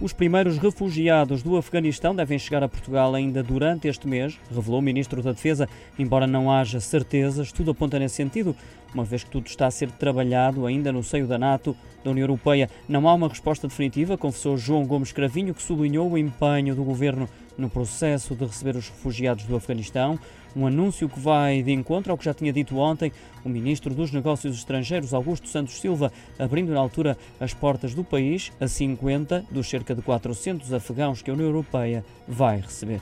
Os primeiros refugiados do Afeganistão devem chegar a Portugal ainda durante este mês, revelou o Ministro da Defesa, embora não haja certezas, tudo aponta nesse sentido, uma vez que tudo está a ser trabalhado ainda no seio da NATO, da União Europeia. Não há uma resposta definitiva, confessou João Gomes Cravinho, que sublinhou o empenho do governo no processo de receber os refugiados do Afeganistão. Um anúncio que vai de encontro ao que já tinha dito ontem o Ministro dos Negócios Estrangeiros, Augusto Santos Silva, abrindo na altura as portas do país a 50 dos cerca de 400 afegãos que a União Europeia vai receber.